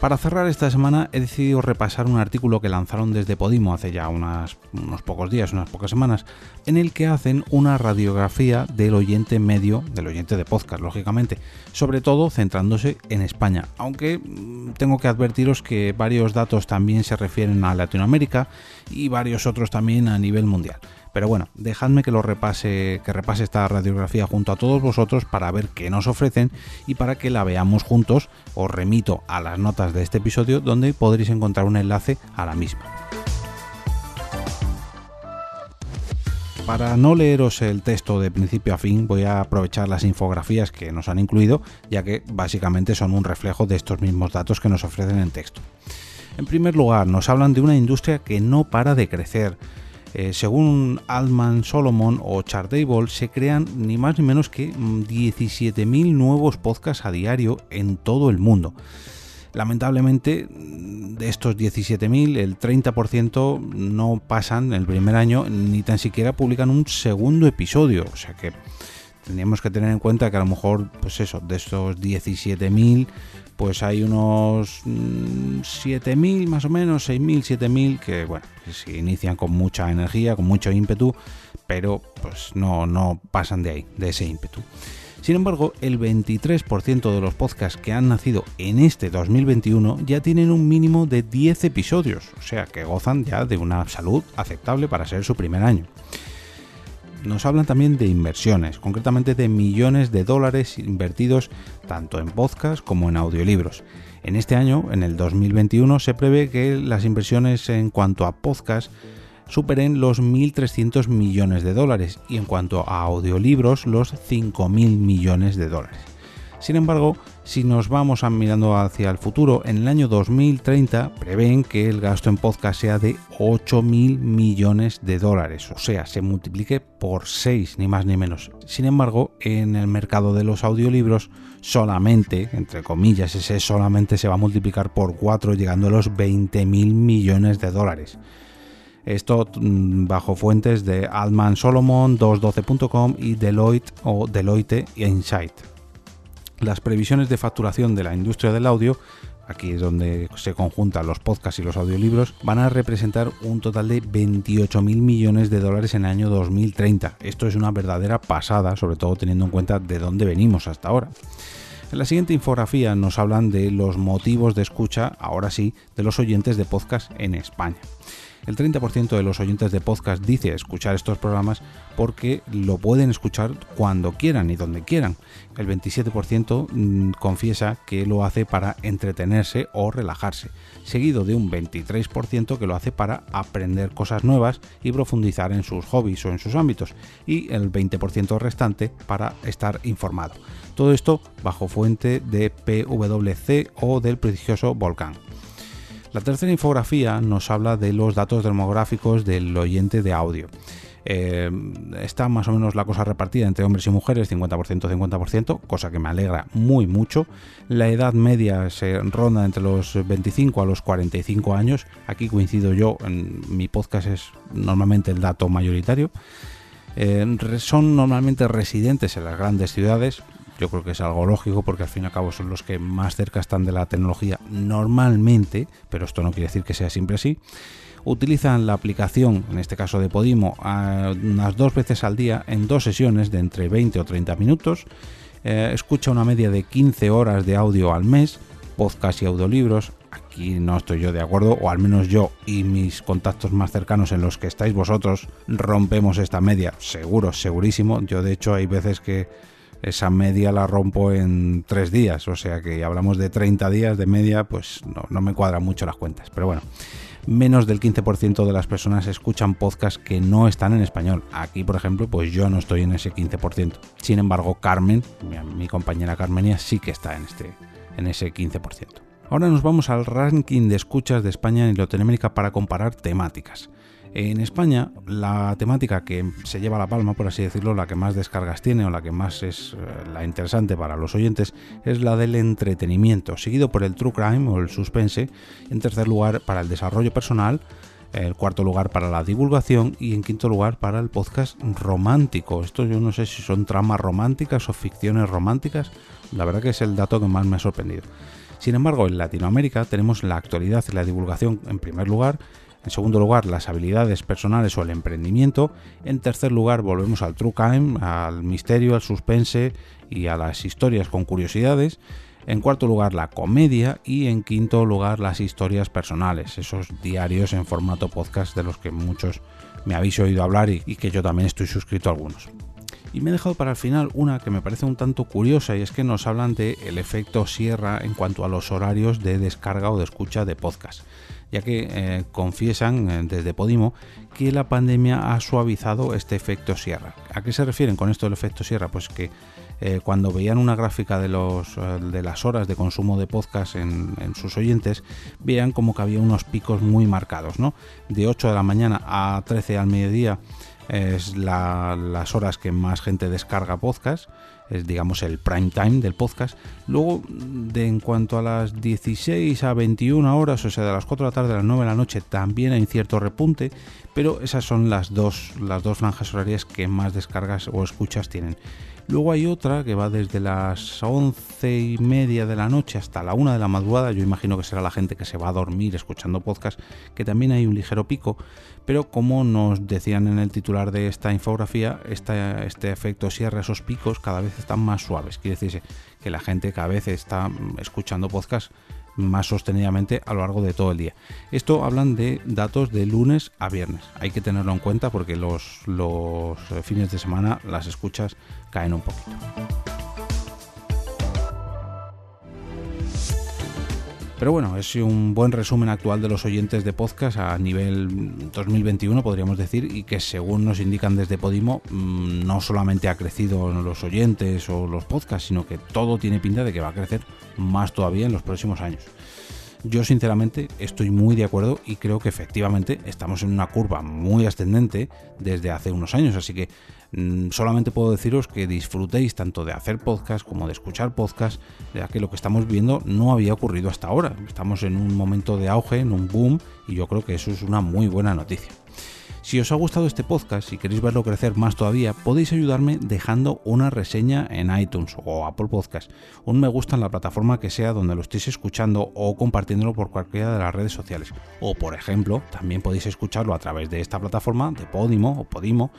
Para cerrar esta semana he decidido repasar un artículo que lanzaron desde Podimo hace ya unos pocos días, unas pocas semanas, en el que hacen una radiografía del oyente medio, del oyente de podcast, lógicamente, sobre todo centrándose en España, aunque mm, tengo que advertiros que varios datos también se refieren a Latinoamérica y varios otros también a nivel mundial. Pero bueno, dejadme que lo repase, que repase esta radiografía junto a todos vosotros para ver qué nos ofrecen y para que la veamos juntos. Os remito a las notas de este episodio donde podréis encontrar un enlace a la misma. Para no leeros el texto de principio a fin, voy a aprovechar las infografías que nos han incluido, ya que básicamente son un reflejo de estos mismos datos que nos ofrecen en texto. En primer lugar, nos hablan de una industria que no para de crecer, eh, según Altman Solomon o Chartable, se crean ni más ni menos que 17.000 mm, nuevos podcasts a diario en todo el mundo. Lamentablemente, de estos 17.000, el 30% no pasan el primer año ni tan siquiera publican un segundo episodio. O sea que tendríamos que tener en cuenta que a lo mejor, pues eso, de estos 17.000, pues hay unos 7.000 mm, más o menos, 6.000, 7.000 que, bueno, se inician con mucha energía, con mucho ímpetu, pero pues no, no pasan de ahí, de ese ímpetu. Sin embargo, el 23% de los podcasts que han nacido en este 2021 ya tienen un mínimo de 10 episodios, o sea que gozan ya de una salud aceptable para ser su primer año nos hablan también de inversiones, concretamente de millones de dólares invertidos tanto en podcast como en audiolibros. En este año, en el 2021, se prevé que las inversiones en cuanto a podcast superen los 1.300 millones de dólares y en cuanto a audiolibros los 5.000 millones de dólares. Sin embargo, si nos vamos mirando hacia el futuro, en el año 2030 prevén que el gasto en podcast sea de 8.000 millones de dólares, o sea, se multiplique por 6, ni más ni menos. Sin embargo, en el mercado de los audiolibros, solamente, entre comillas, ese solamente se va a multiplicar por 4, llegando a los 20.000 millones de dólares. Esto mm, bajo fuentes de Altman Solomon, 212.com y Deloitte o Deloitte Insight las previsiones de facturación de la industria del audio, aquí es donde se conjuntan los podcasts y los audiolibros, van a representar un total de 28 mil millones de dólares en el año 2030. Esto es una verdadera pasada, sobre todo teniendo en cuenta de dónde venimos hasta ahora. En la siguiente infografía nos hablan de los motivos de escucha, ahora sí, de los oyentes de podcast en España. El 30% de los oyentes de podcast dice escuchar estos programas porque lo pueden escuchar cuando quieran y donde quieran. El 27% mm, confiesa que lo hace para entretenerse o relajarse, seguido de un 23% que lo hace para aprender cosas nuevas y profundizar en sus hobbies o en sus ámbitos, y el 20% restante para estar informado. Todo esto bajo fuente de PwC o del prestigioso Volcán. La tercera infografía nos habla de los datos demográficos del oyente de audio. Eh, está más o menos la cosa repartida entre hombres y mujeres, 50%, 50%, cosa que me alegra muy mucho. La edad media se ronda entre los 25 a los 45 años. Aquí coincido yo, en mi podcast es normalmente el dato mayoritario. Eh, son normalmente residentes en las grandes ciudades, yo creo que es algo lógico porque al fin y al cabo son los que más cerca están de la tecnología normalmente, pero esto no quiere decir que sea siempre así. Utilizan la aplicación, en este caso de Podimo, unas dos veces al día en dos sesiones de entre 20 o 30 minutos. Eh, escucha una media de 15 horas de audio al mes, podcast y audiolibros. Aquí no estoy yo de acuerdo, o al menos yo y mis contactos más cercanos en los que estáis vosotros rompemos esta media, seguro, segurísimo. Yo de hecho hay veces que esa media la rompo en tres días, o sea que hablamos de 30 días de media, pues no, me cuadran mucho las cuentas, pero bueno. Menos del 15% de las personas escuchan podcasts que no están en español. Aquí, por ejemplo, pues yo no estoy en ese 15%. Sin embargo, Carmen, mi, compañera Carmenia, sí que está en, este, en ese 15%. Ahora nos vamos al ranking de escuchas de España en Latinoamérica para comparar temáticas. En España, la temática que se lleva la palma, por así decirlo, la que más descargas tiene o la que más es eh, la interesante para los oyentes, es la del entretenimiento, seguido por el true crime o el suspense, en tercer lugar para el desarrollo personal, en cuarto lugar para la divulgación y en quinto lugar para el podcast romántico. Esto yo no sé si son tramas románticas o ficciones románticas, la verdad que es el dato que más me ha sorprendido. Sin embargo, en Latinoamérica tenemos la actualidad y la divulgación en primer lugar, en segundo lugar las habilidades personales o el emprendimiento, en tercer lugar volvemos al true crime, al misterio, al suspense y a las historias con curiosidades, en cuarto lugar la comedia. Y en quinto lugar las historias personales, esos diarios en formato podcast de los que muchos me habéis oído hablar y, que yo también estoy suscrito a algunos. Y me he dejado para el final una que me parece un tanto curiosa y es que nos hablan de el efecto sierra en cuanto a los horarios de descarga o de escucha de podcast, ya que eh, confiesan eh, desde Podimo que la pandemia ha suavizado este efecto sierra. ¿A qué se refieren con esto del efecto sierra? Pues que eh, cuando veían una gráfica de, los, de las horas de consumo de podcast en, sus oyentes, veían como que había unos picos muy marcados, ¿no? De 8 de la mañana a 13 al mediodía es las horas que más gente descarga podcast, es digamos el prime time del podcast. Luego, de, en cuanto a las 16 a 21 horas, o sea, de las 4 de la tarde a las 9 de la noche, también hay cierto repunte, pero esas son las dos, las dos franjas horarias que más descargas o escuchas tienen. Luego hay otra que va desde las once y media de la noche hasta la una de la madrugada. Yo imagino que será la gente que se va a dormir escuchando podcast, que también hay un ligero pico. Pero como nos decían en el titular de esta infografía, este efecto cierra esos picos cada vez están más suaves. Quiere decirse que la gente cada vez está escuchando podcast más sostenidamente a lo largo de todo el día. Esto hablan de datos de lunes a viernes. Hay que tenerlo en cuenta porque los, los fines de semana las escuchas caen un poquito. Pero bueno, es un buen resumen actual de los oyentes de podcast a nivel 2021, podríamos decir, y que según nos indican desde Podimo, mm, no solamente ha crecido los oyentes o los podcasts, sino que todo tiene pinta de que va a crecer más todavía en los próximos años. Yo sinceramente estoy muy de acuerdo y creo que efectivamente estamos en una curva muy ascendente desde hace unos años, así que mm, solamente puedo deciros que disfrutéis tanto de hacer podcast como de escuchar podcast, ya que lo que estamos viendo no había ocurrido hasta ahora. Estamos en un momento de auge, en un boom, y yo creo que eso es una muy buena noticia. Si os ha gustado este podcast y queréis verlo crecer más todavía, podéis ayudarme dejando una reseña en iTunes o Apple Podcast, un me gusta en la plataforma que sea donde lo estéis escuchando o compartiéndolo por cualquiera de las redes sociales. O por ejemplo, también podéis escucharlo a través de esta plataforma de Podimo o Podimo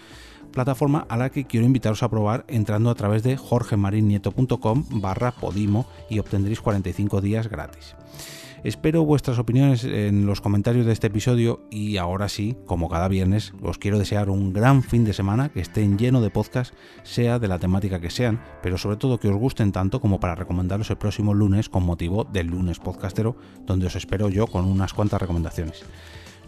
plataforma a la que quiero invitaros a probar entrando a través de jorgemarinieto.com barra podimo y obtendréis 45 días gratis. Espero vuestras opiniones en los comentarios de este episodio y ahora sí, como cada viernes, os quiero desear un gran fin de semana, que estén lleno de podcast, sea de la temática que sean, pero sobre todo que os gusten tanto como para recomendaros el próximo lunes con motivo del lunes podcastero, donde os espero yo con unas cuantas recomendaciones.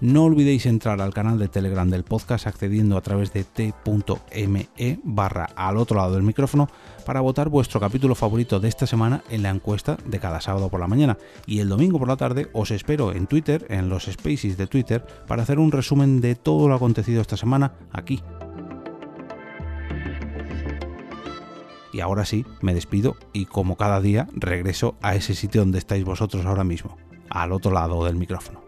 No olvidéis entrar al canal de Telegram del podcast accediendo a través de t.me barra al otro lado del micrófono para votar vuestro capítulo favorito de esta semana en la encuesta de cada sábado por la mañana. Y el domingo por la tarde os espero en Twitter, en los spaces de Twitter, para hacer un resumen de todo lo acontecido esta semana aquí. Y ahora sí, me despido y como cada día regreso a ese sitio donde estáis vosotros ahora mismo, al otro lado del micrófono.